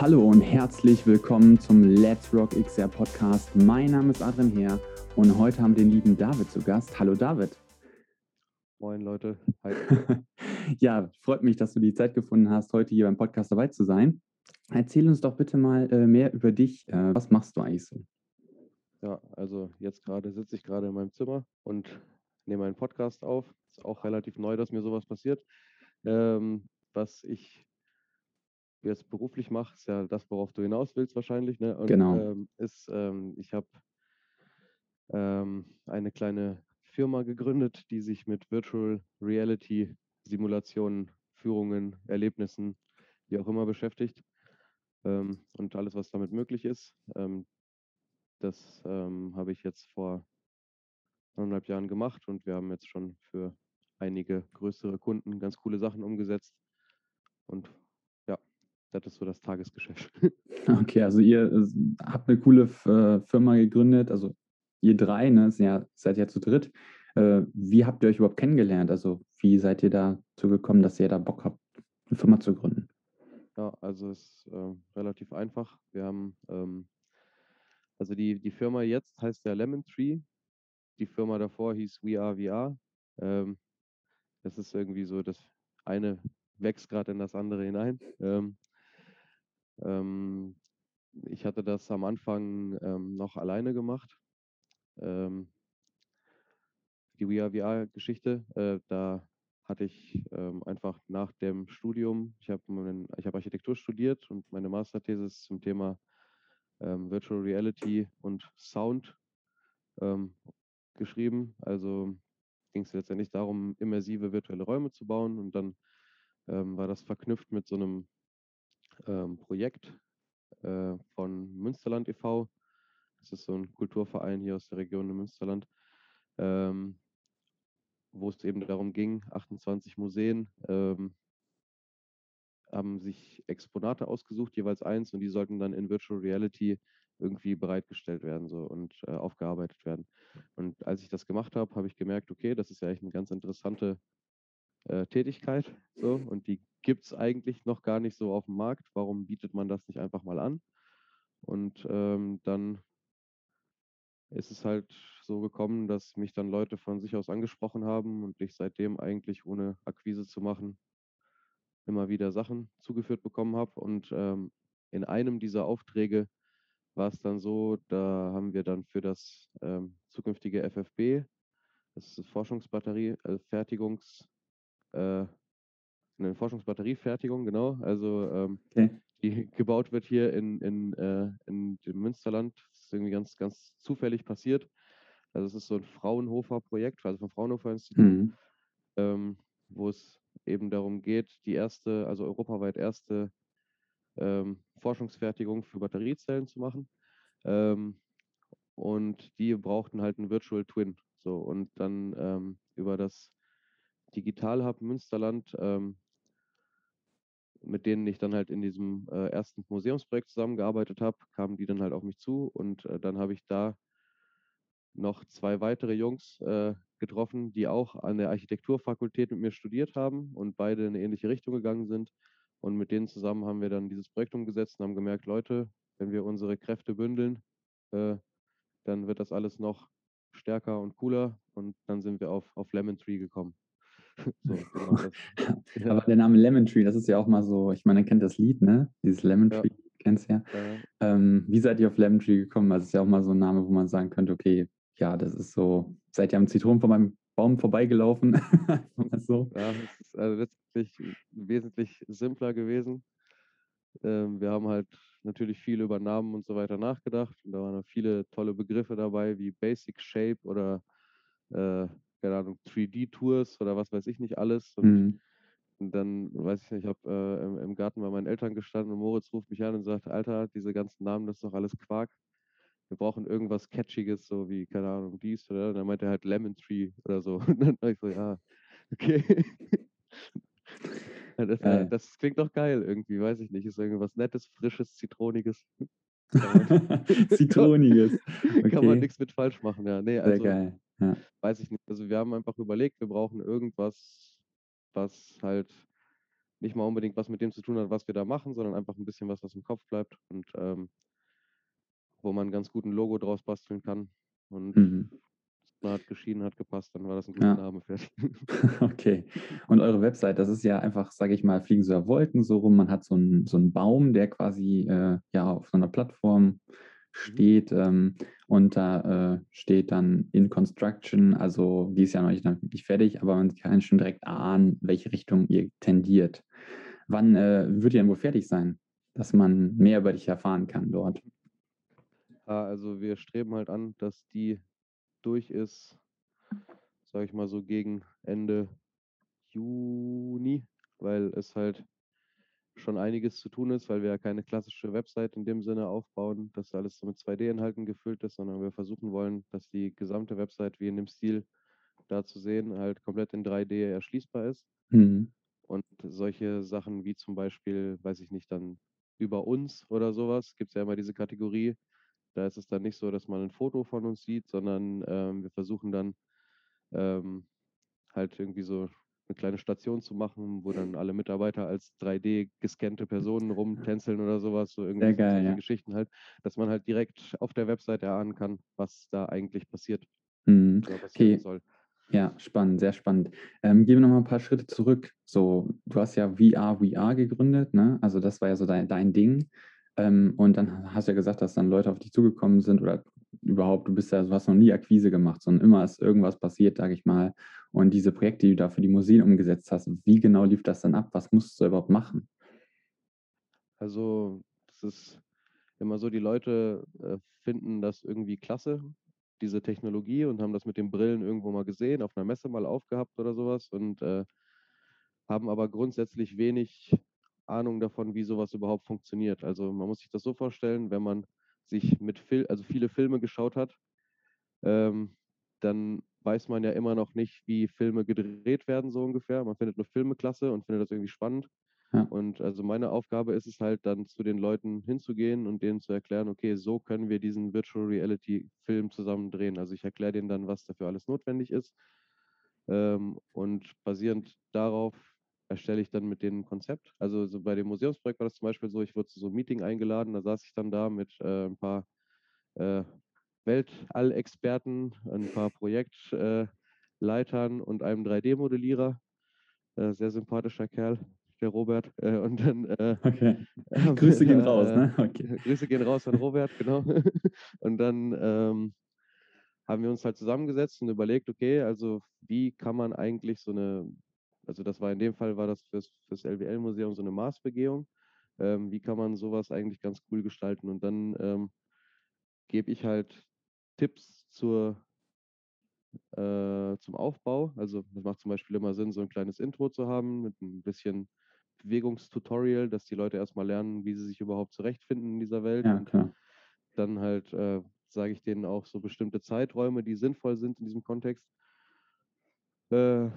Hallo und herzlich willkommen zum Let's Rock XR Podcast. Mein Name ist Adrian Heer und heute haben wir den lieben David zu Gast. Hallo David. Moin Leute. Hi. ja, freut mich, dass du die Zeit gefunden hast, heute hier beim Podcast dabei zu sein. Erzähl uns doch bitte mal äh, mehr über dich. Äh, was machst du eigentlich so? Ja, also jetzt gerade sitze ich gerade in meinem Zimmer und nehme einen Podcast auf. Ist auch relativ neu, dass mir sowas passiert. Ähm, was ich jetzt beruflich mache, ist ja das, worauf du hinaus willst wahrscheinlich. Ne? Und, genau. Ähm, ist, ähm, ich habe ähm, eine kleine Firma gegründet, die sich mit Virtual Reality Simulationen, Führungen, Erlebnissen, wie auch immer beschäftigt. Ähm, und alles, was damit möglich ist. Ähm, das habe ich jetzt vor anderthalb Jahren gemacht und wir haben jetzt schon für einige größere Kunden ganz coole Sachen umgesetzt. Und das ist so das Tagesgeschäft. Okay, also ihr äh, habt eine coole äh, Firma gegründet, also ihr drei, ne, ja, seid ja zu dritt. Äh, wie habt ihr euch überhaupt kennengelernt? Also wie seid ihr dazu gekommen, dass ihr da Bock habt, eine Firma zu gründen? Ja, also es ist äh, relativ einfach. Wir haben, ähm, also die, die Firma jetzt heißt ja Lemon Tree. Die Firma davor hieß We Are VR. Ähm, das ist irgendwie so, das eine wächst gerade in das andere hinein. Ähm, ähm, ich hatte das am Anfang ähm, noch alleine gemacht. Ähm, die VR-Geschichte, äh, da hatte ich ähm, einfach nach dem Studium, ich habe hab Architektur studiert und meine Masterthese zum Thema ähm, Virtual Reality und Sound ähm, geschrieben. Also ging es letztendlich darum, immersive virtuelle Räume zu bauen und dann war das verknüpft mit so einem ähm, Projekt äh, von Münsterland e.V. Das ist so ein Kulturverein hier aus der Region Münsterland. Ähm, wo es eben darum ging, 28 Museen ähm, haben sich Exponate ausgesucht, jeweils eins, und die sollten dann in Virtual Reality irgendwie bereitgestellt werden so, und äh, aufgearbeitet werden. Und als ich das gemacht habe, habe ich gemerkt, okay, das ist ja echt eine ganz interessante äh, Tätigkeit. So, und die gibt es eigentlich noch gar nicht so auf dem Markt. Warum bietet man das nicht einfach mal an? Und ähm, dann ist es halt so gekommen, dass mich dann Leute von sich aus angesprochen haben und ich seitdem eigentlich ohne Akquise zu machen immer wieder Sachen zugeführt bekommen habe. Und ähm, in einem dieser Aufträge war es dann so, da haben wir dann für das ähm, zukünftige FFB, das ist Forschungsbatterie, also Fertigungs, äh, eine Forschungsbatteriefertigung, genau, also ähm, okay. die gebaut wird hier in, in, äh, in dem Münsterland. Das ist irgendwie ganz, ganz zufällig passiert. Also es ist so ein Fraunhofer-Projekt, also vom Fraunhofer Institut, mhm. ähm, wo es eben darum geht, die erste, also europaweit erste ähm, Forschungsfertigung für Batteriezellen zu machen. Ähm, und die brauchten halt einen Virtual Twin. So, und dann ähm, über das Digital Hub Münsterland ähm, mit denen ich dann halt in diesem äh, ersten Museumsprojekt zusammengearbeitet habe, kamen die dann halt auf mich zu und äh, dann habe ich da noch zwei weitere Jungs äh, getroffen, die auch an der Architekturfakultät mit mir studiert haben und beide in eine ähnliche Richtung gegangen sind. Und mit denen zusammen haben wir dann dieses Projekt umgesetzt und haben gemerkt, Leute, wenn wir unsere Kräfte bündeln, äh, dann wird das alles noch stärker und cooler. Und dann sind wir auf, auf Lemon Tree gekommen. So, genau. Aber der Name Lemon Tree, das ist ja auch mal so, ich meine, ihr kennt das Lied, ne? Dieses Lemon Tree, ja. kennst ja. ja. Ähm, wie seid ihr auf Lemon Tree gekommen? Also, es ist ja auch mal so ein Name, wo man sagen könnte, okay, ja, das ist so, seid ihr am Zitronen von meinem Baum vorbeigelaufen? so. Ja, es ist also letztlich wesentlich simpler gewesen. Ähm, wir haben halt natürlich viel über Namen und so weiter nachgedacht und da waren viele tolle Begriffe dabei, wie Basic Shape oder äh, keine Ahnung, 3D-Tours oder was weiß ich nicht alles. Und, mhm. und dann, weiß ich nicht, ich habe äh, im, im, Garten bei meinen Eltern gestanden und Moritz ruft mich an und sagt, Alter, diese ganzen Namen, das ist doch alles Quark. Wir brauchen irgendwas Catchiges, so wie, keine Ahnung, dies oder. Und dann meinte er halt Lemon Tree oder so. Und dann war ich so, ja, okay. das, äh. das, klingt doch geil irgendwie, weiß ich nicht. Ist irgendwas Nettes, Frisches, Zitroniges. Zitroniges. Okay. Kann man nichts mit falsch machen, ja. Nee, also, Sehr geil. Ja. Weiß ich nicht. Also wir haben einfach überlegt, wir brauchen irgendwas, was halt nicht mal unbedingt was mit dem zu tun hat, was wir da machen, sondern einfach ein bisschen was, was im Kopf bleibt und ähm, wo man ganz gut ein Logo draus basteln kann. Und mhm. hat geschieden, hat gepasst, dann war das ein guter ja. Name fertig. okay. Und eure Website, das ist ja einfach, sage ich mal, fliegen so Wolken so rum. Man hat so einen, so einen Baum, der quasi äh, ja auf so einer Plattform. Steht ähm, und da äh, steht dann in Construction, also die ist ja noch nicht, noch nicht fertig, aber man kann schon direkt ahnen, welche Richtung ihr tendiert. Wann äh, wird ihr denn wohl fertig sein, dass man mehr über dich erfahren kann dort? Also wir streben halt an, dass die durch ist, sage ich mal so gegen Ende Juni, weil es halt schon einiges zu tun ist, weil wir ja keine klassische Website in dem Sinne aufbauen, dass alles so mit 2D-Inhalten gefüllt ist, sondern wir versuchen wollen, dass die gesamte Website wie in dem Stil da zu sehen halt komplett in 3D erschließbar ist. Mhm. Und solche Sachen wie zum Beispiel, weiß ich nicht, dann über uns oder sowas, gibt es ja immer diese Kategorie, da ist es dann nicht so, dass man ein Foto von uns sieht, sondern ähm, wir versuchen dann ähm, halt irgendwie so eine kleine Station zu machen, wo dann alle Mitarbeiter als 3D gescannte Personen rumtänzeln oder sowas, so irgendwie geil, solche ja. Geschichten halt, dass man halt direkt auf der Webseite erahnen kann, was da eigentlich passiert. Mhm. Okay. Soll. Ja, spannend, sehr spannend. Ähm, gehen wir noch mal ein paar Schritte zurück. So, du hast ja VR, VR gegründet, ne? Also das war ja so dein, dein Ding. Ähm, und dann hast du ja gesagt, dass dann Leute auf dich zugekommen sind oder überhaupt, du bist ja, du hast noch nie Akquise gemacht, sondern immer ist irgendwas passiert, sage ich mal. Und diese Projekte, die du da für die Museen umgesetzt hast, wie genau lief das dann ab? Was musst du überhaupt machen? Also, das ist immer so, die Leute äh, finden das irgendwie klasse, diese Technologie, und haben das mit den Brillen irgendwo mal gesehen, auf einer Messe mal aufgehabt oder sowas und äh, haben aber grundsätzlich wenig Ahnung davon, wie sowas überhaupt funktioniert. Also man muss sich das so vorstellen, wenn man sich mit Fil also viele Filme geschaut hat, ähm, dann weiß man ja immer noch nicht, wie Filme gedreht werden, so ungefähr. Man findet nur Filme klasse und findet das irgendwie spannend. Ja. Und also meine Aufgabe ist es halt dann zu den Leuten hinzugehen und denen zu erklären, okay, so können wir diesen Virtual Reality Film zusammen drehen. Also ich erkläre denen dann, was dafür alles notwendig ist. Ähm, und basierend darauf erstelle ich dann mit denen ein Konzept. Also so bei dem Museumsprojekt war das zum Beispiel so, ich wurde zu so einem Meeting eingeladen, da saß ich dann da mit äh, ein paar äh, Weltall-Experten, ein paar Projektleitern und einem 3D-Modellierer. Äh, sehr sympathischer Kerl, der Robert. Äh, und dann äh, okay. Grüße gehen raus, ne? Okay. Grüße gehen raus an Robert, genau. und dann ähm, haben wir uns halt zusammengesetzt und überlegt, okay, also wie kann man eigentlich so eine also das war in dem Fall war das fürs, fürs LWL-Museum so eine Maßbegehung. Ähm, wie kann man sowas eigentlich ganz cool gestalten? Und dann ähm, gebe ich halt Tipps zur, äh, zum Aufbau. Also das macht zum Beispiel immer Sinn, so ein kleines Intro zu haben mit ein bisschen Bewegungstutorial, dass die Leute erstmal lernen, wie sie sich überhaupt zurechtfinden in dieser Welt. Ja, klar. dann halt äh, sage ich denen auch so bestimmte Zeiträume, die sinnvoll sind in diesem Kontext. Äh,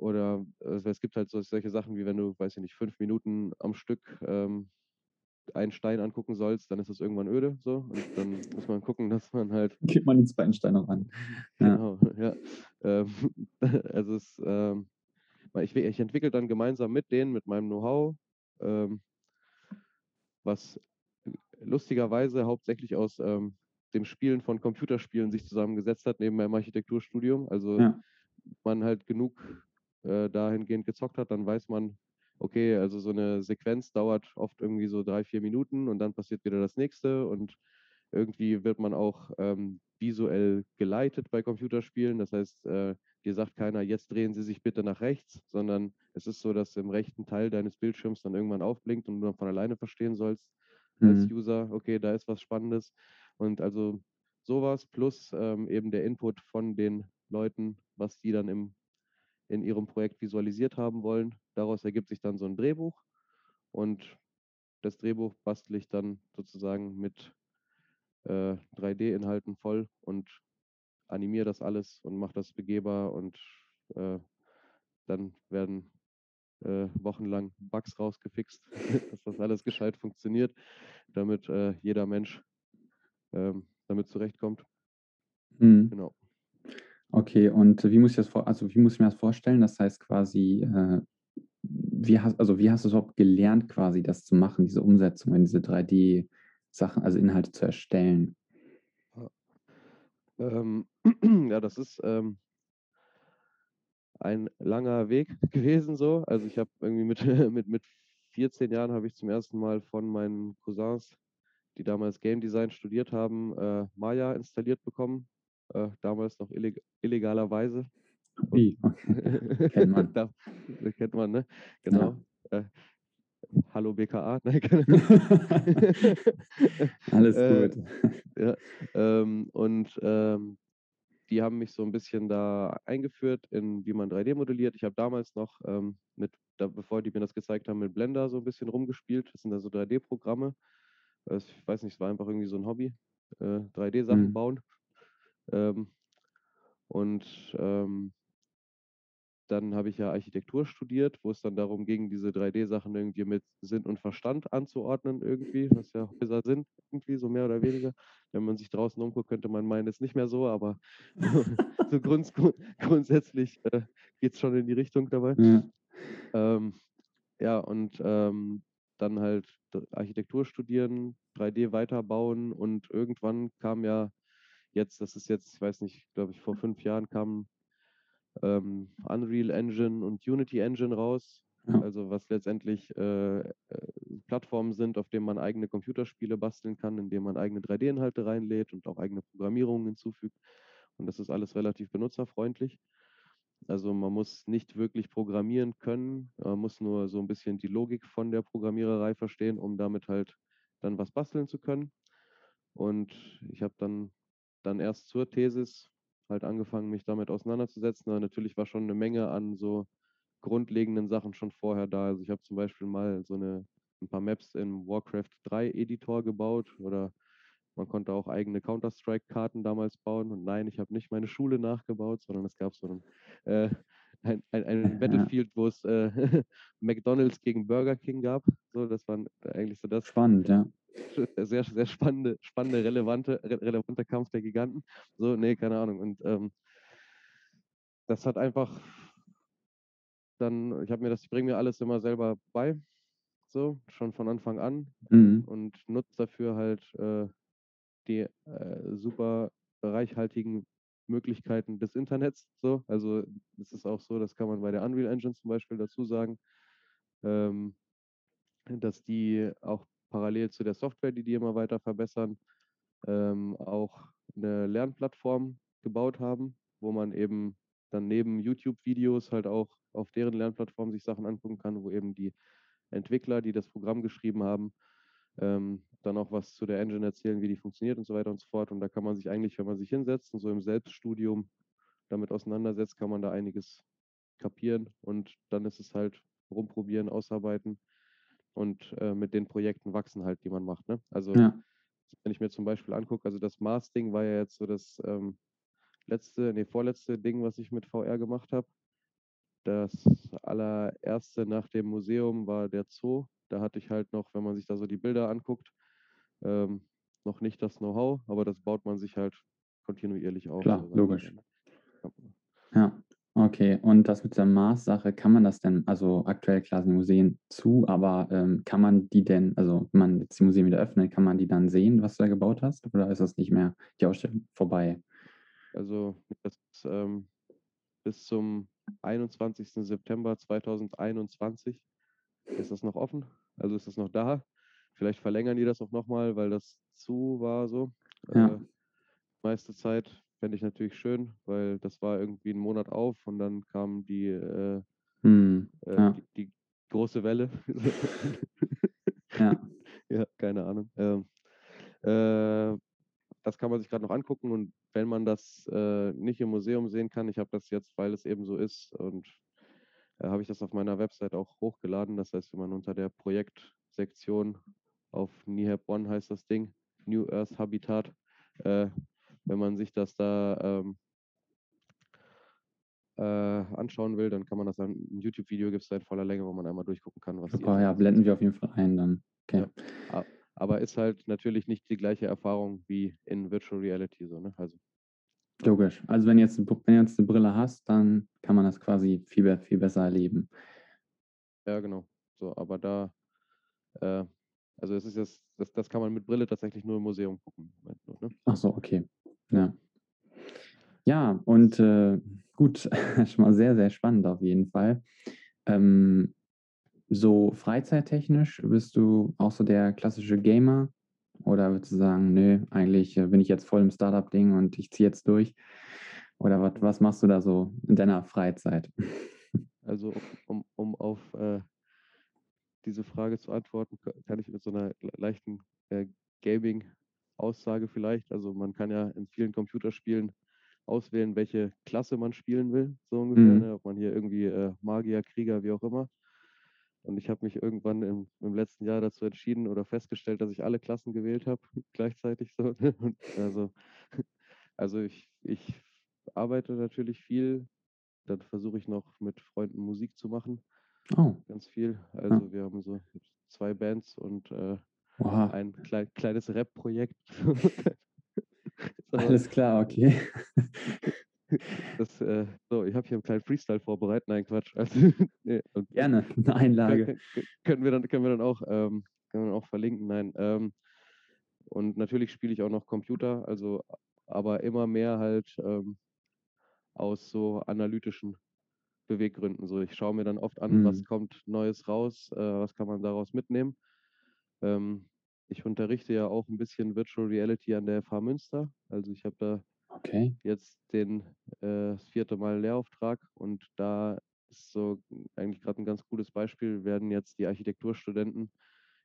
oder also es gibt halt so, solche Sachen wie wenn du, weiß ich nicht, fünf Minuten am Stück ähm, einen Stein angucken sollst, dann ist das irgendwann öde. So. Und dann muss man gucken, dass man halt. Geht man ins Beinstein ran. Ja. Genau, ja. Ähm, also es, ähm, ich, ich entwickle dann gemeinsam mit denen, mit meinem Know-how, ähm, was lustigerweise hauptsächlich aus ähm, dem Spielen von Computerspielen sich zusammengesetzt hat, neben meinem Architekturstudium. Also ja. man halt genug äh, dahingehend gezockt hat, dann weiß man, okay, also so eine Sequenz dauert oft irgendwie so drei, vier Minuten und dann passiert wieder das nächste und irgendwie wird man auch ähm, visuell geleitet bei Computerspielen. Das heißt, äh, dir sagt keiner, jetzt drehen Sie sich bitte nach rechts, sondern es ist so, dass im rechten Teil deines Bildschirms dann irgendwann aufblinkt und du dann von alleine verstehen sollst mhm. als User, okay, da ist was Spannendes. Und also sowas plus ähm, eben der Input von den Leuten, was die dann im in ihrem Projekt visualisiert haben wollen. Daraus ergibt sich dann so ein Drehbuch und das Drehbuch bastle ich dann sozusagen mit äh, 3D-Inhalten voll und animiere das alles und mache das begehbar und äh, dann werden äh, wochenlang Bugs rausgefixt, dass das alles gescheit funktioniert, damit äh, jeder Mensch ähm, damit zurechtkommt. Mhm. Genau. Okay, und wie muss ich das vor also, wie muss ich mir das vorstellen? Das heißt quasi, äh, wie hast, also wie hast du es überhaupt gelernt, quasi das zu machen, diese Umsetzung in diese 3D-Sachen, also Inhalte zu erstellen? Ähm, ja, das ist ähm, ein langer Weg gewesen so. Also ich habe irgendwie mit, mit, mit 14 Jahren habe ich zum ersten Mal von meinen Cousins, die damals Game Design studiert haben, äh, Maya installiert bekommen. Äh, damals noch illeg illegalerweise. Wie? kennt man. da, kennt man, ne? Genau. Ja. Äh, Hallo BKA. Nein, Alles äh, gut. ja, ähm, und ähm, die haben mich so ein bisschen da eingeführt, in wie man 3D modelliert. Ich habe damals noch ähm, mit, da, bevor die mir das gezeigt haben, mit Blender so ein bisschen rumgespielt. Das sind da so 3D-Programme. Ich weiß nicht, es war einfach irgendwie so ein Hobby. Äh, 3D-Sachen mhm. bauen. Ähm, und ähm, dann habe ich ja Architektur studiert, wo es dann darum ging, diese 3D-Sachen irgendwie mit Sinn und Verstand anzuordnen, irgendwie, was ja Häuser sind, irgendwie, so mehr oder weniger. Wenn man sich draußen umguckt, könnte man meinen, es ist nicht mehr so, aber so grunds grundsätzlich äh, geht es schon in die Richtung dabei. Ja, ähm, ja und ähm, dann halt Architektur studieren, 3D weiterbauen und irgendwann kam ja jetzt, das ist jetzt, ich weiß nicht, glaube ich, vor fünf Jahren kam ähm, Unreal Engine und Unity Engine raus. Ja. Also was letztendlich äh, äh, Plattformen sind, auf denen man eigene Computerspiele basteln kann, indem man eigene 3D-Inhalte reinlädt und auch eigene Programmierungen hinzufügt. Und das ist alles relativ benutzerfreundlich. Also man muss nicht wirklich programmieren können, man muss nur so ein bisschen die Logik von der Programmiererei verstehen, um damit halt dann was basteln zu können. Und ich habe dann, dann erst zur Thesis halt angefangen, mich damit auseinanderzusetzen. Aber natürlich war schon eine Menge an so grundlegenden Sachen schon vorher da. Also ich habe zum Beispiel mal so eine, ein paar Maps im Warcraft 3 Editor gebaut oder man konnte auch eigene Counter-Strike-Karten damals bauen. Und nein, ich habe nicht meine Schule nachgebaut, sondern es gab so einen, äh, ein, ein, ein Battlefield, wo es äh, McDonalds gegen Burger King gab. So, das war eigentlich so das. Spannend, ja. Sehr, sehr spannende, spannende, relevante, re relevante Kampf der Giganten. So, nee, keine Ahnung. Und ähm, das hat einfach dann, ich habe mir das, ich bringe mir alles immer selber bei, so, schon von Anfang an mhm. und nutze dafür halt äh, die äh, super reichhaltigen Möglichkeiten des Internets. So. Also es ist auch so, das kann man bei der Unreal Engine zum Beispiel dazu sagen, ähm, dass die auch parallel zu der Software, die die immer weiter verbessern, ähm, auch eine Lernplattform gebaut haben, wo man eben dann neben YouTube-Videos halt auch auf deren Lernplattform sich Sachen angucken kann, wo eben die Entwickler, die das Programm geschrieben haben, ähm, dann auch was zu der Engine erzählen, wie die funktioniert und so weiter und so fort. Und da kann man sich eigentlich, wenn man sich hinsetzt und so im Selbststudium damit auseinandersetzt, kann man da einiges kapieren und dann ist es halt rumprobieren, ausarbeiten und äh, mit den Projekten wachsen halt, die man macht. Ne? Also ja. wenn ich mir zum Beispiel angucke, also das Mars-Ding war ja jetzt so das ähm, letzte, nee, vorletzte Ding, was ich mit VR gemacht habe. Das allererste nach dem Museum war der Zoo. Da hatte ich halt noch, wenn man sich da so die Bilder anguckt, ähm, noch nicht das Know-how, aber das baut man sich halt kontinuierlich auf. Klar, so logisch. Ja, okay. Und das mit der Mars-Sache, kann man das denn, also aktuell klar sind die Museen zu, aber ähm, kann man die denn, also wenn man jetzt die Museen wieder öffnet, kann man die dann sehen, was du da gebaut hast? Oder ist das nicht mehr die Ausstellung vorbei? Also das ist, ähm, bis zum 21. September 2021 ist das noch offen. Also ist das noch da. Vielleicht verlängern die das auch nochmal, weil das zu war so. Ja. Äh, meiste Zeit fände ich natürlich schön, weil das war irgendwie einen Monat auf und dann kam die, äh, hm, äh, ja. die, die, große Welle. ja. ja, keine Ahnung. Ähm, äh, das kann man sich gerade noch angucken und wenn man das äh, nicht im Museum sehen kann, ich habe das jetzt, weil es eben so ist und äh, habe ich das auf meiner Website auch hochgeladen. Das heißt, wenn man unter der Projektsektion auf NIHAB One heißt das Ding, New Earth Habitat, äh, wenn man sich das da ähm, äh, anschauen will, dann kann man das dann, ein YouTube-Video gibt es da in voller Länge, wo man einmal durchgucken kann, was Super, ja, blenden wir auf jeden Fall ein dann. Okay. Ja. Aber ist halt natürlich nicht die gleiche Erfahrung wie in Virtual Reality so, ne? Also Logisch. Also wenn jetzt, wenn du jetzt eine Brille hast, dann kann man das quasi viel, viel besser erleben. Ja, genau. So, aber da, äh, also es ist jetzt, das, das kann man mit Brille tatsächlich nur im Museum gucken. Ne? Ach so, okay. Ja. Ja, und äh, gut, schon mal sehr, sehr spannend auf jeden Fall. Ähm, so freizeittechnisch bist du auch so der klassische Gamer? Oder würdest du sagen, nö, eigentlich äh, bin ich jetzt voll im Startup-Ding und ich ziehe jetzt durch? Oder was, was machst du da so in deiner Freizeit? Also um, um auf äh, diese Frage zu antworten, kann ich mit so einer leichten äh, Gaming-Aussage vielleicht. Also man kann ja in vielen Computerspielen auswählen, welche Klasse man spielen will, so ungefähr. Mhm. Ne? Ob man hier irgendwie äh, Magier, Krieger, wie auch immer. Und ich habe mich irgendwann im, im, letzten Jahr dazu entschieden oder festgestellt, dass ich alle Klassen gewählt habe, gleichzeitig so. Und also, also ich, ich arbeite natürlich viel. Dann versuche ich noch mit Freunden Musik zu machen. Oh. Ganz viel. Also ja. wir haben so zwei Bands und äh, ein klein, kleines Rap-Projekt. Alles klar, okay. Das, äh, so, ich habe hier einen kleinen Freestyle vorbereitet. Nein, Quatsch. Also, nee, Gerne, eine Einlage. Können, wir dann, können wir dann auch, ähm, können wir auch verlinken. Nein. Ähm, und natürlich spiele ich auch noch Computer, also aber immer mehr halt ähm, aus so analytischen Beweggründen. So, ich schaue mir dann oft an, mhm. was kommt Neues raus, äh, was kann man daraus mitnehmen. Ähm, ich unterrichte ja auch ein bisschen Virtual Reality an der FH Münster. Also ich habe da Okay. Jetzt den äh, das vierte Mal Lehrauftrag und da ist so eigentlich gerade ein ganz cooles Beispiel, werden jetzt die Architekturstudenten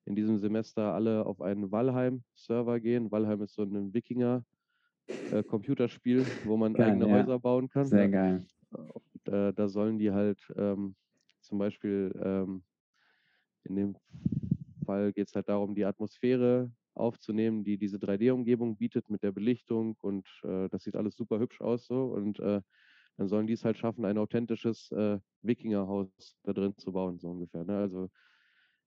in diesem Semester alle auf einen Valheim-Server gehen. Valheim ist so ein Wikinger-Computerspiel, äh, wo man geil, eigene ja. Häuser bauen kann. Sehr geil. Und, äh, da sollen die halt ähm, zum Beispiel ähm, in dem Fall geht es halt darum, die Atmosphäre aufzunehmen, die diese 3D-Umgebung bietet mit der Belichtung und äh, das sieht alles super hübsch aus so und äh, dann sollen die es halt schaffen, ein authentisches äh, Wikingerhaus da drin zu bauen, so ungefähr. Ne? Also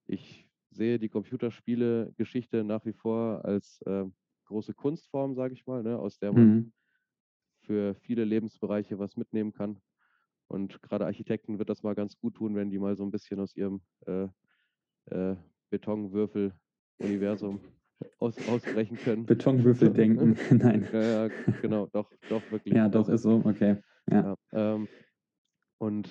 ich sehe die Computerspiele-Geschichte nach wie vor als äh, große Kunstform, sage ich mal, ne? aus der man mhm. für viele Lebensbereiche was mitnehmen kann. Und gerade Architekten wird das mal ganz gut tun, wenn die mal so ein bisschen aus ihrem äh, äh, Betonwürfel-Universum aus, ausbrechen können. Betonwürfel denken. Nein. Ja, ja, genau, doch, doch, wirklich. Ja, doch, ist so, okay. Ja. ja ähm, und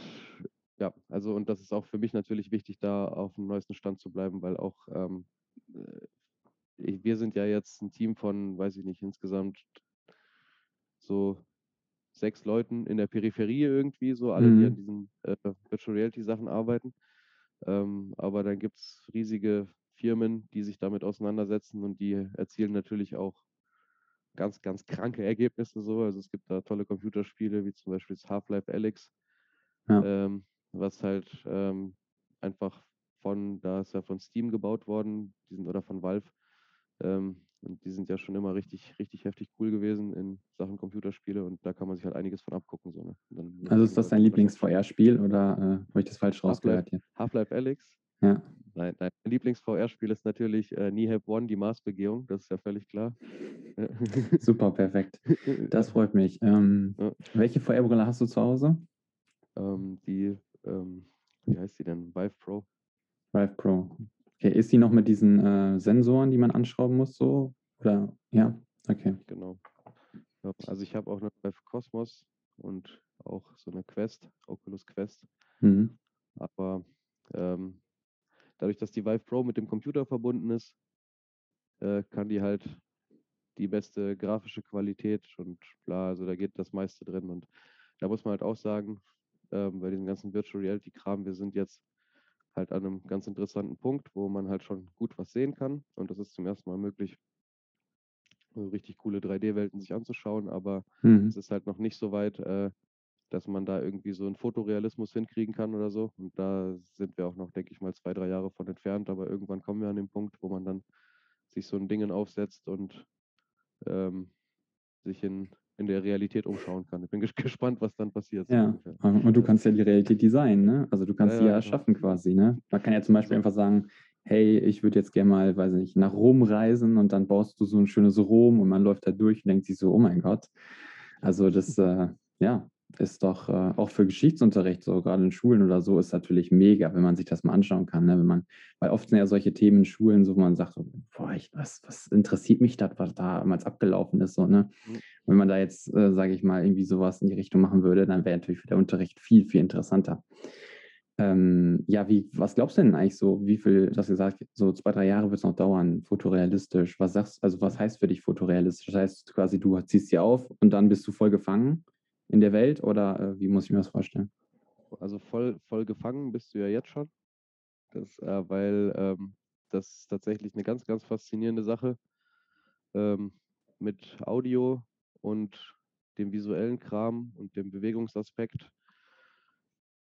ja, also und das ist auch für mich natürlich wichtig, da auf dem neuesten Stand zu bleiben, weil auch ähm, ich, wir sind ja jetzt ein Team von, weiß ich nicht, insgesamt so sechs Leuten in der Peripherie irgendwie, so alle, mhm. die an diesen äh, Virtual Reality Sachen arbeiten. Ähm, aber dann gibt es riesige Firmen, die sich damit auseinandersetzen und die erzielen natürlich auch ganz, ganz kranke Ergebnisse so. Also es gibt da tolle Computerspiele, wie zum Beispiel das Half-Life Alyx, ja. ähm, was halt ähm, einfach von, da ist ja von Steam gebaut worden, die sind, oder von Valve. Ähm, und die sind ja schon immer richtig, richtig heftig cool gewesen in Sachen Computerspiele und da kann man sich halt einiges von abgucken. So, ne? Also ist das dein Lieblings-VR-Spiel oder äh, habe ich das falsch rausgehört? Half-Life Half Alyx. Ja. Nein, nein. Mein Lieblings-VR-Spiel ist natürlich äh, Nihab One, die Mars-Begehung. Das ist ja völlig klar. Super, perfekt. Das freut mich. Ähm, ja. Welche VR-Brille hast du zu Hause? Ähm, die, ähm, wie heißt die denn? Vive Pro. Vive Pro. Okay, ist die noch mit diesen äh, Sensoren, die man anschrauben muss, so? Oder ja, okay. Genau. Also ich habe auch eine Cosmos und auch so eine Quest, Oculus Quest. Mhm. Aber ähm, dadurch, dass die Vive Pro mit dem Computer verbunden ist, äh, kann die halt die beste grafische Qualität und bla, also da geht das meiste drin. Und da muss man halt auch sagen, äh, bei diesem ganzen Virtual Reality Kram, wir sind jetzt halt an einem ganz interessanten Punkt, wo man halt schon gut was sehen kann. Und das ist zum ersten Mal möglich, so richtig coole 3D-Welten sich anzuschauen, aber mhm. es ist halt noch nicht so weit, äh, dass man da irgendwie so einen Fotorealismus hinkriegen kann oder so. Und da sind wir auch noch, denke ich mal, zwei, drei Jahre von entfernt. Aber irgendwann kommen wir an den Punkt, wo man dann sich so ein Ding aufsetzt und ähm, sich in, in der Realität umschauen kann. Ich bin gespannt, was dann passiert. Ja, und du kannst ja die Realität designen, ne? Also du kannst ja, sie ja genau. erschaffen quasi, ne? Man kann ja zum Beispiel einfach sagen, hey, ich würde jetzt gerne mal, weiß nicht, nach Rom reisen und dann baust du so ein schönes Rom und man läuft da durch und denkt sich so, oh mein Gott. Also das, äh, ja, ist doch äh, auch für Geschichtsunterricht, so gerade in Schulen oder so, ist natürlich mega, wenn man sich das mal anschauen kann. Ne? Wenn man, weil oft sind ja solche Themen in Schulen, so wo man sagt, boah, ich, was, was interessiert mich das, was da damals abgelaufen ist. So, ne? Mhm. Wenn man da jetzt, äh, sage ich mal, irgendwie sowas in die Richtung machen würde, dann wäre natürlich der Unterricht viel, viel interessanter. Ähm, ja, wie, was glaubst du denn eigentlich so, wie viel, du hast gesagt, so zwei, drei Jahre wird es noch dauern, fotorealistisch. Was sagst also was heißt für dich fotorealistisch? Das heißt quasi, du ziehst sie auf und dann bist du voll gefangen in der Welt oder äh, wie muss ich mir das vorstellen? Also voll, voll gefangen bist du ja jetzt schon. Das, äh, weil ähm, das ist tatsächlich eine ganz, ganz faszinierende Sache ähm, mit Audio und dem visuellen Kram und dem Bewegungsaspekt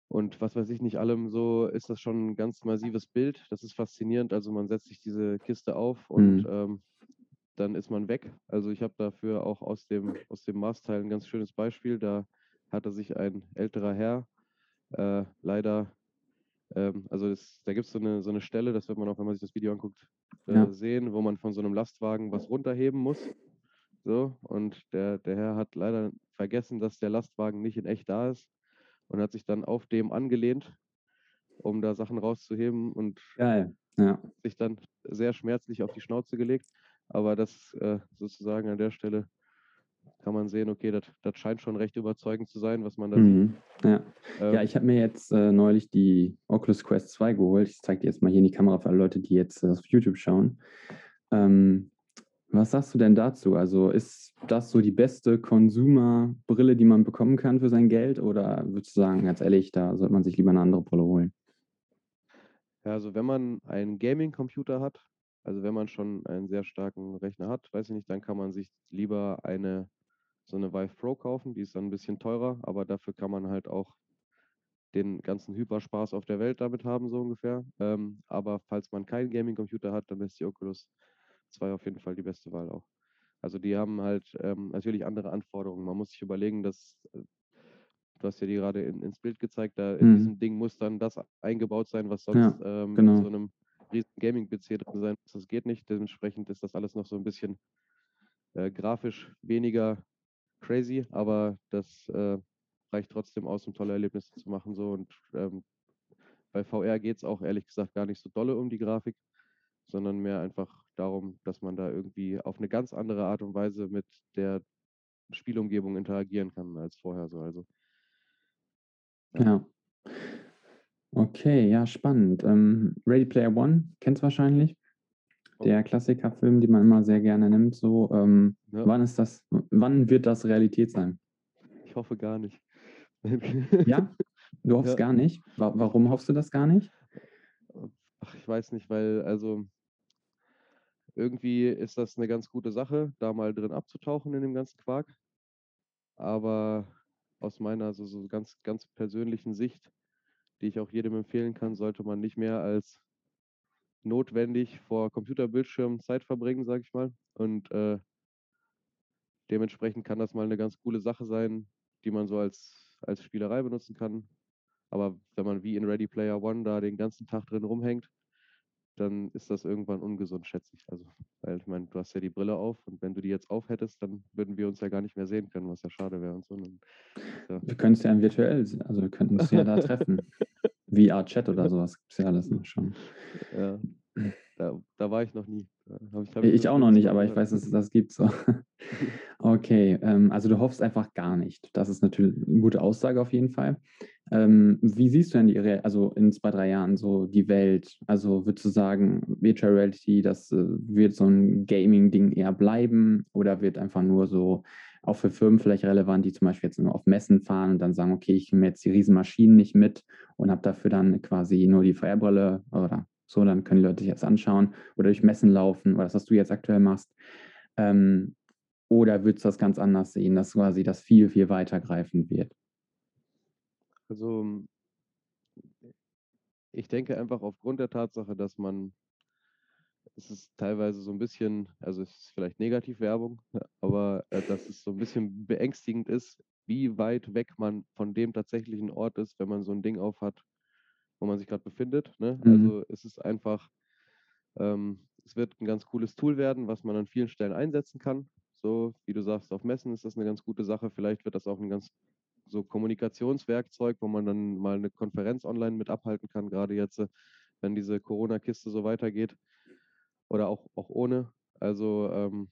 und was weiß ich nicht allem, so ist das schon ein ganz massives Bild. Das ist faszinierend. Also man setzt sich diese Kiste auf und mhm. ähm, dann ist man weg. Also ich habe dafür auch aus dem, aus dem Maßteil ein ganz schönes Beispiel. Da hatte sich ein älterer Herr äh, leider, ähm, also das, da gibt es so eine, so eine Stelle, das wird man auch, wenn man sich das Video anguckt, äh, ja. sehen, wo man von so einem Lastwagen was runterheben muss. So, und der, der Herr hat leider vergessen, dass der Lastwagen nicht in echt da ist und hat sich dann auf dem angelehnt, um da Sachen rauszuheben und Geil. Ja. sich dann sehr schmerzlich auf die Schnauze gelegt. Aber das äh, sozusagen an der Stelle kann man sehen, okay, das scheint schon recht überzeugend zu sein, was man da mhm. sieht. Ja, ähm, ja ich habe mir jetzt äh, neulich die Oculus Quest 2 geholt. Ich zeige dir jetzt mal hier in die Kamera für alle Leute, die jetzt äh, auf YouTube schauen. Ähm, was sagst du denn dazu? Also ist das so die beste Consumer-Brille, die man bekommen kann für sein Geld? Oder würdest du sagen, ganz ehrlich, da sollte man sich lieber eine andere Brille holen? Ja, also wenn man einen Gaming-Computer hat, also wenn man schon einen sehr starken Rechner hat, weiß ich nicht, dann kann man sich lieber eine so eine Vive Pro kaufen, die ist dann ein bisschen teurer, aber dafür kann man halt auch den ganzen Hyperspaß auf der Welt damit haben, so ungefähr. Ähm, aber falls man keinen Gaming-Computer hat, dann ist die Oculus 2 auf jeden Fall die beste Wahl auch. Also die haben halt ähm, natürlich andere Anforderungen. Man muss sich überlegen, dass äh, du hast ja die gerade in, ins Bild gezeigt, da in mhm. diesem Ding muss dann das eingebaut sein, was sonst ja, ähm, genau. in so einem riesen Gaming-PC drin sein muss. Das geht nicht. Dementsprechend ist das alles noch so ein bisschen äh, grafisch weniger crazy, aber das äh, reicht trotzdem aus, um tolle Erlebnisse zu machen. So. Und ähm, bei VR geht es auch ehrlich gesagt gar nicht so dolle um die Grafik, sondern mehr einfach darum, dass man da irgendwie auf eine ganz andere Art und Weise mit der Spielumgebung interagieren kann als vorher so. Also, ja. ja. Okay, ja, spannend. Ähm, Ready Player One, kennst wahrscheinlich? Der Klassikerfilm, den man immer sehr gerne nimmt. So, ähm, ja. wann ist das, wann wird das Realität sein? Ich hoffe gar nicht. ja? Du hoffst ja. gar nicht? Warum hoffst du das gar nicht? Ach, ich weiß nicht, weil, also irgendwie ist das eine ganz gute Sache, da mal drin abzutauchen in dem ganzen Quark. Aber aus meiner also so ganz, ganz persönlichen Sicht, die ich auch jedem empfehlen kann, sollte man nicht mehr als notwendig vor Computerbildschirmen Zeit verbringen, sage ich mal. Und äh, dementsprechend kann das mal eine ganz coole Sache sein, die man so als, als Spielerei benutzen kann. Aber wenn man wie in Ready Player One da den ganzen Tag drin rumhängt, dann ist das irgendwann ungesund, schätze ich. Also, weil ich meine, du hast ja die Brille auf und wenn du die jetzt auf hättest, dann würden wir uns ja gar nicht mehr sehen können, was ja schade wäre und so. Und, ja. Wir können es ja virtuell, also wir könnten uns ja da treffen. VR-Chat oder sowas gibt es ja alles noch schon. Ja, da, da war ich noch nie. Hab ich, hab ich, ich auch noch nicht, aber ich weiß, dass es das gibt. So. Okay, ähm, also du hoffst einfach gar nicht. Das ist natürlich eine gute Aussage auf jeden Fall. Ähm, wie siehst du denn die, also in zwei, drei Jahren so die Welt? Also würdest du sagen, Virtual Reality, das äh, wird so ein Gaming-Ding eher bleiben oder wird einfach nur so auch für Firmen vielleicht relevant, die zum Beispiel jetzt nur auf Messen fahren und dann sagen, okay, ich nehme jetzt die Riesenmaschinen nicht mit und habe dafür dann quasi nur die VR-Brille oder so, dann können die Leute sich jetzt anschauen oder durch Messen laufen oder das, was du jetzt aktuell machst. Ähm, oder würdest du das ganz anders sehen, dass quasi das viel, viel weitergreifend wird? Also ich denke einfach aufgrund der Tatsache, dass man, es ist teilweise so ein bisschen, also es ist vielleicht Negativwerbung, aber äh, dass es so ein bisschen beängstigend ist, wie weit weg man von dem tatsächlichen Ort ist, wenn man so ein Ding aufhat, wo man sich gerade befindet. Ne? Mhm. Also es ist einfach, ähm, es wird ein ganz cooles Tool werden, was man an vielen Stellen einsetzen kann. So, wie du sagst, auf Messen ist das eine ganz gute Sache. Vielleicht wird das auch ein ganz so Kommunikationswerkzeug, wo man dann mal eine Konferenz online mit abhalten kann, gerade jetzt, äh, wenn diese Corona-Kiste so weitergeht oder auch, auch ohne. Also ähm,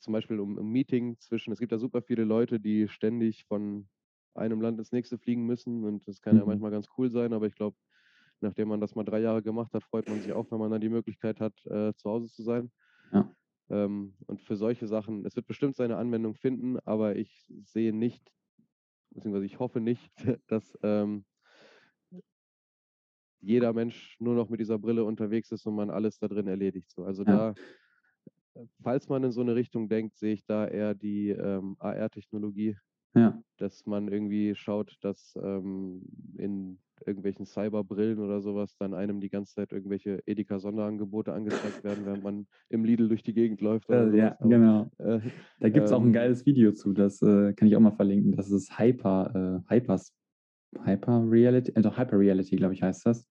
zum Beispiel um ein Meeting zwischen, es gibt ja super viele Leute, die ständig von einem Land ins nächste fliegen müssen und das kann mhm. ja manchmal ganz cool sein, aber ich glaube, nachdem man das mal drei Jahre gemacht hat, freut man sich auch, wenn man dann die Möglichkeit hat, äh, zu Hause zu sein. Ja. Ähm, und für solche Sachen, es wird bestimmt seine Anwendung finden, aber ich sehe nicht, beziehungsweise ich hoffe nicht, dass ähm, jeder Mensch nur noch mit dieser Brille unterwegs ist und man alles da drin erledigt. So. Also ja. da, äh, falls man in so eine Richtung denkt, sehe ich da eher die ähm, AR-Technologie, ja. dass man irgendwie schaut, dass ähm, in irgendwelchen Cyberbrillen oder sowas dann einem die ganze Zeit irgendwelche Edeka-Sonderangebote angezeigt werden, während man im Lidl durch die Gegend läuft. Äh, ja, Aber, genau. Äh, da gibt es auch ein ähm, geiles Video zu, das äh, kann ich auch mal verlinken. Das ist Hyper, äh, Hypers Hyper Reality, also Hyper Reality, glaube ich, heißt das.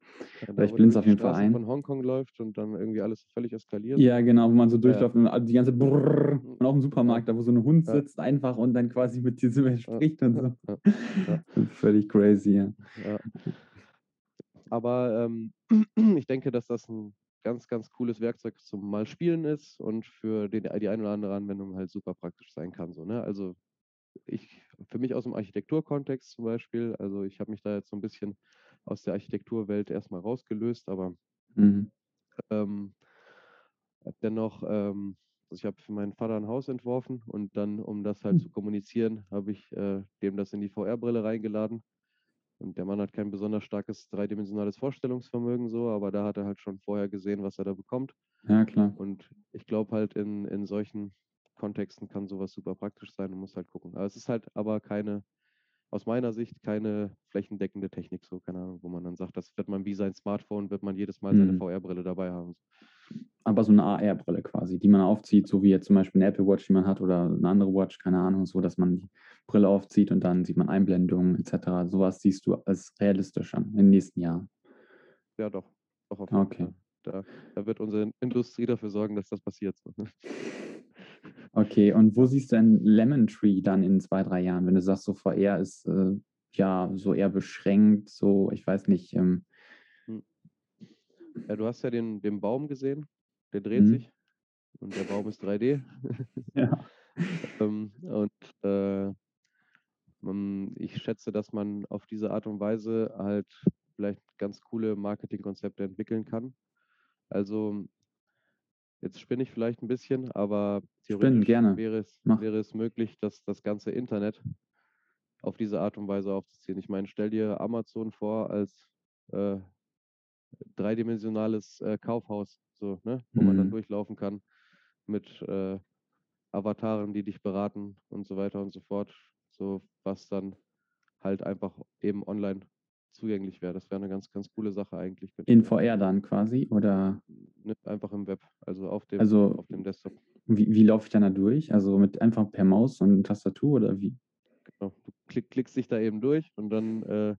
Ja, da ich blinde es auf jeden Fall ein. von Hongkong läuft und dann irgendwie alles völlig eskaliert. Ja, genau, wo man so durchläuft ja. und die ganze Brrrr, und auch im Supermarkt, da wo so ein Hund sitzt ja. einfach und dann quasi mit diesem spricht und so. Völlig crazy, ja. Aber ähm, ich denke, dass das ein ganz, ganz cooles Werkzeug zum Mal spielen ist und für den, die eine oder andere Anwendung halt super praktisch sein kann. So, ne? Also ich, für mich aus dem Architekturkontext zum Beispiel, also ich habe mich da jetzt so ein bisschen aus der Architekturwelt erstmal rausgelöst, aber mhm. ähm, dennoch, ähm, also ich habe für meinen Vater ein Haus entworfen und dann, um das halt mhm. zu kommunizieren, habe ich äh, dem das in die VR-Brille reingeladen. Und der Mann hat kein besonders starkes dreidimensionales Vorstellungsvermögen so, aber da hat er halt schon vorher gesehen, was er da bekommt. Ja, klar. Und ich glaube halt in, in solchen Kontexten kann sowas super praktisch sein und muss halt gucken. Aber es ist halt aber keine, aus meiner Sicht, keine flächendeckende Technik, so, keine Ahnung, wo man dann sagt, das wird man wie sein Smartphone, wird man jedes Mal seine mhm. VR-Brille dabei haben. Aber so eine AR-Brille quasi, die man aufzieht, so wie jetzt zum Beispiel eine Apple Watch, die man hat, oder eine andere Watch, keine Ahnung, so, dass man die Brille aufzieht und dann sieht man Einblendungen etc. Sowas siehst du als realistisch an den nächsten Jahren. Ja, doch. doch okay. Da, da, wird unsere Industrie dafür sorgen, dass das passiert. Okay, und wo siehst du denn Lemon Tree dann in zwei, drei Jahren, wenn du sagst, so VR ist äh, ja so eher beschränkt, so, ich weiß nicht. Ähm, hm. ja, du hast ja den, den Baum gesehen, der dreht mhm. sich und der Baum ist 3D. ja. ähm, und äh, ich schätze, dass man auf diese Art und Weise halt vielleicht ganz coole Marketingkonzepte entwickeln kann. Also Jetzt spinne ich vielleicht ein bisschen, aber theoretisch wäre es, wäre es möglich, dass das ganze Internet auf diese Art und Weise aufzuziehen. Ich meine, stell dir Amazon vor als äh, dreidimensionales äh, Kaufhaus, so, ne? wo mhm. man dann mhm. durchlaufen kann mit äh, Avataren, die dich beraten und so weiter und so fort. So was dann halt einfach eben online zugänglich wäre. Das wäre eine ganz, ganz coole Sache eigentlich. In VR dann quasi oder? Einfach im Web, also auf dem, also, auf dem Desktop. Wie, wie laufe ich dann da durch? Also mit einfach per Maus und Tastatur oder wie? Genau, du klick, klickst dich da eben durch und dann äh,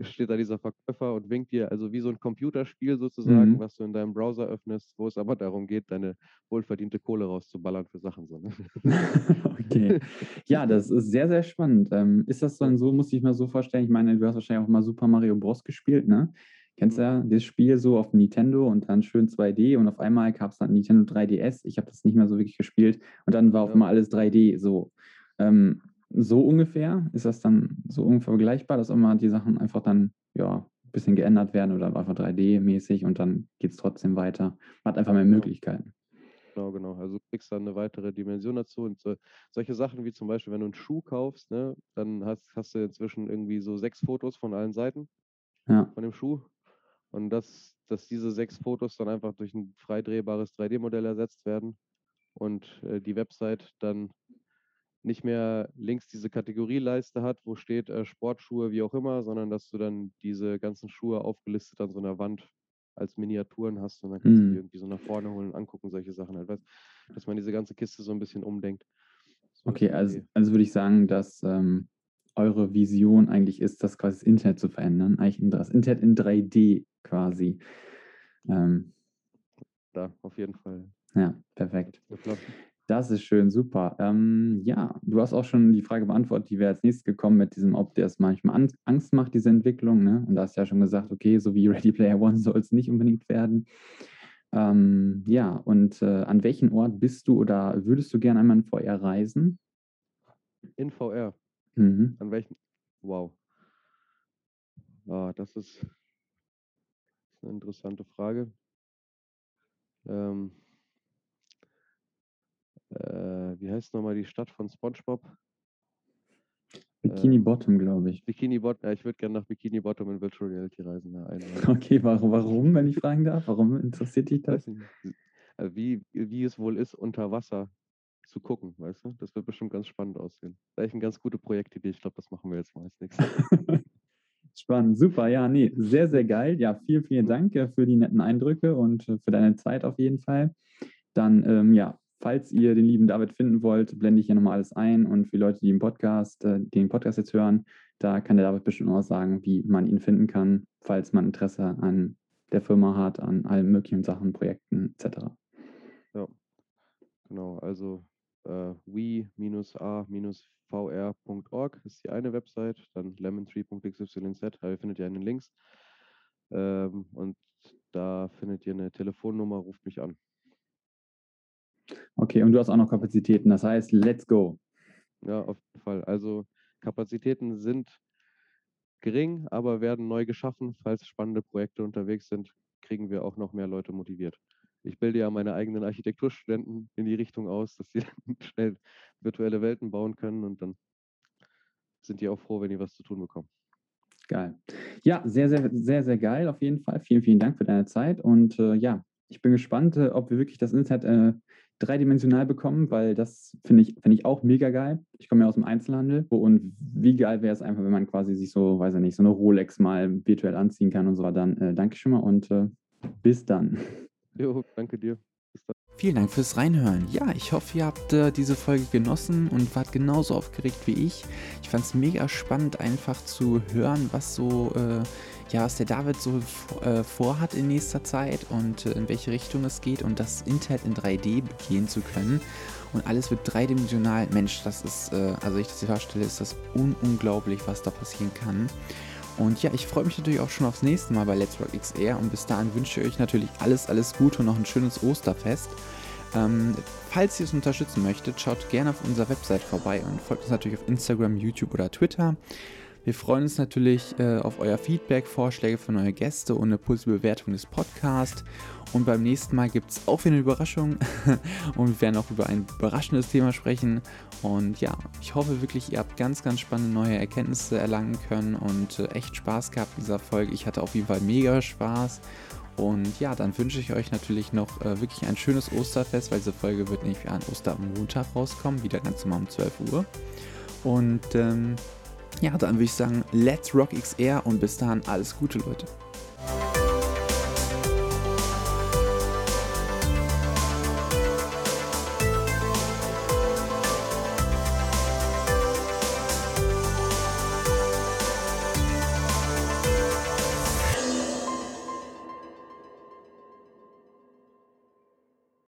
steht da dieser Verkäufer und winkt dir, also wie so ein Computerspiel sozusagen, mhm. was du in deinem Browser öffnest, wo es aber darum geht, deine wohlverdiente Kohle rauszuballern für Sachen. So, ne? okay. Ja, das ist sehr, sehr spannend. Ähm, ist das dann so, muss ich mir so vorstellen, ich meine, du hast wahrscheinlich auch mal Super Mario Bros. gespielt, ne? Kennst du ja mhm. das Spiel so auf Nintendo und dann schön 2D und auf einmal gab es dann Nintendo 3DS. Ich habe das nicht mehr so wirklich gespielt und dann war auf einmal alles 3D so. Ähm, so ungefähr? Ist das dann so ungefähr vergleichbar, dass immer die Sachen einfach dann ja, ein bisschen geändert werden oder einfach 3D-mäßig und dann geht es trotzdem weiter? Man hat einfach mehr Möglichkeiten. Genau, genau. Also du kriegst dann eine weitere Dimension dazu. Und so, solche Sachen wie zum Beispiel, wenn du einen Schuh kaufst, ne, dann hast, hast du inzwischen irgendwie so sechs Fotos von allen Seiten ja. von dem Schuh. Und das, dass diese sechs Fotos dann einfach durch ein frei drehbares 3D-Modell ersetzt werden und äh, die Website dann nicht mehr links diese Kategorieleiste hat, wo steht äh, Sportschuhe, wie auch immer, sondern dass du dann diese ganzen Schuhe aufgelistet an so einer Wand als Miniaturen hast und dann kannst mm. du die mhm. irgendwie so nach vorne holen und angucken, solche Sachen halt, weißt, dass man diese ganze Kiste so ein bisschen umdenkt. So okay, also, also würde ich sagen, dass ähm, eure Vision eigentlich ist, das quasi das Internet zu verändern, eigentlich das Internet in 3D quasi. Ähm, da, auf jeden Fall. Ja, perfekt. Das ist schön, super. Ähm, ja, du hast auch schon die Frage beantwortet, die wäre als nächstes gekommen mit diesem, ob dir das manchmal Angst macht, diese Entwicklung. Ne? Und da hast du ja schon gesagt, okay, so wie Ready Player One soll es nicht unbedingt werden. Ähm, ja, und äh, an welchen Ort bist du oder würdest du gerne einmal in VR reisen? In VR? Mhm. An welchen? Wow. Ah, das ist, eine interessante Frage. Ähm, äh, wie heißt nochmal die Stadt von SpongeBob? Bikini ähm, Bottom, glaube ich. Bikini Bottom, ja, ich würde gerne nach Bikini Bottom in Virtual Reality reisen. Ja, okay, warum, warum, wenn ich fragen darf? Warum interessiert dich das? Also wie, wie es wohl ist, unter Wasser zu gucken, weißt du? Das wird bestimmt ganz spannend aussehen. Da ist eine ganz gute Projektidee. Ich glaube, das machen wir jetzt mal als nächstes. Spannend, super. Ja, nee, sehr, sehr geil. Ja, vielen, vielen Dank äh, für die netten Eindrücke und äh, für deine Zeit auf jeden Fall. Dann, ähm, ja, falls ihr den lieben David finden wollt, blende ich hier nochmal alles ein. Und für Leute, die, im Podcast, äh, den Podcast jetzt hören, da kann der David bestimmt auch sagen, wie man ihn finden kann, falls man Interesse an der Firma hat, an allen möglichen Sachen, Projekten etc. Ja, genau. Also äh, we-a-vr.org ist die eine Website, dann lemontree.xyz, da findet ihr einen Links. Ähm, und da findet ihr eine Telefonnummer, ruft mich an. Okay, und du hast auch noch Kapazitäten, das heißt, let's go. Ja, auf jeden Fall. Also Kapazitäten sind gering, aber werden neu geschaffen. Falls spannende Projekte unterwegs sind, kriegen wir auch noch mehr Leute motiviert ich bilde ja meine eigenen Architekturstudenten in die Richtung aus, dass sie schnell virtuelle Welten bauen können und dann sind die auch froh, wenn die was zu tun bekommen. Geil. Ja, sehr, sehr, sehr, sehr geil auf jeden Fall. Vielen, vielen Dank für deine Zeit und äh, ja, ich bin gespannt, äh, ob wir wirklich das Internet äh, dreidimensional bekommen, weil das finde ich, find ich auch mega geil. Ich komme ja aus dem Einzelhandel und wie geil wäre es einfach, wenn man quasi sich so, weiß ich nicht, so eine Rolex mal virtuell anziehen kann und so. Dann äh, danke schon mal und äh, bis dann. Jo, danke dir. Vielen Dank fürs Reinhören. Ja, ich hoffe, ihr habt äh, diese Folge genossen und wart genauso aufgeregt wie ich. Ich fand es mega spannend, einfach zu hören, was so, äh, ja, was der David so äh, vorhat in nächster Zeit und äh, in welche Richtung es geht und das Internet in 3D begehen zu können. Und alles wird dreidimensional. Mensch, das ist, äh, also ich das hier vorstelle, ist das un unglaublich, was da passieren kann. Und ja, ich freue mich natürlich auch schon aufs nächste Mal bei Let's Rock XR und bis dahin wünsche ich euch natürlich alles, alles Gute und noch ein schönes Osterfest. Ähm, falls ihr es unterstützen möchtet, schaut gerne auf unserer Website vorbei und folgt uns natürlich auf Instagram, YouTube oder Twitter. Wir freuen uns natürlich äh, auf euer Feedback, Vorschläge von neue Gäste und eine positive Bewertung des Podcasts. Und beim nächsten Mal gibt es auch wieder eine Überraschung und wir werden auch über ein überraschendes Thema sprechen. Und ja, ich hoffe wirklich, ihr habt ganz, ganz spannende neue Erkenntnisse erlangen können und äh, echt Spaß gehabt in dieser Folge. Ich hatte auf jeden Fall mega Spaß. Und ja, dann wünsche ich euch natürlich noch äh, wirklich ein schönes Osterfest, weil diese Folge wird nämlich an Ostermontag rauskommen, wieder ganz normal um 12 Uhr. Und ähm, ja, dann würde ich sagen, let's rock XR und bis dahin alles Gute, Leute.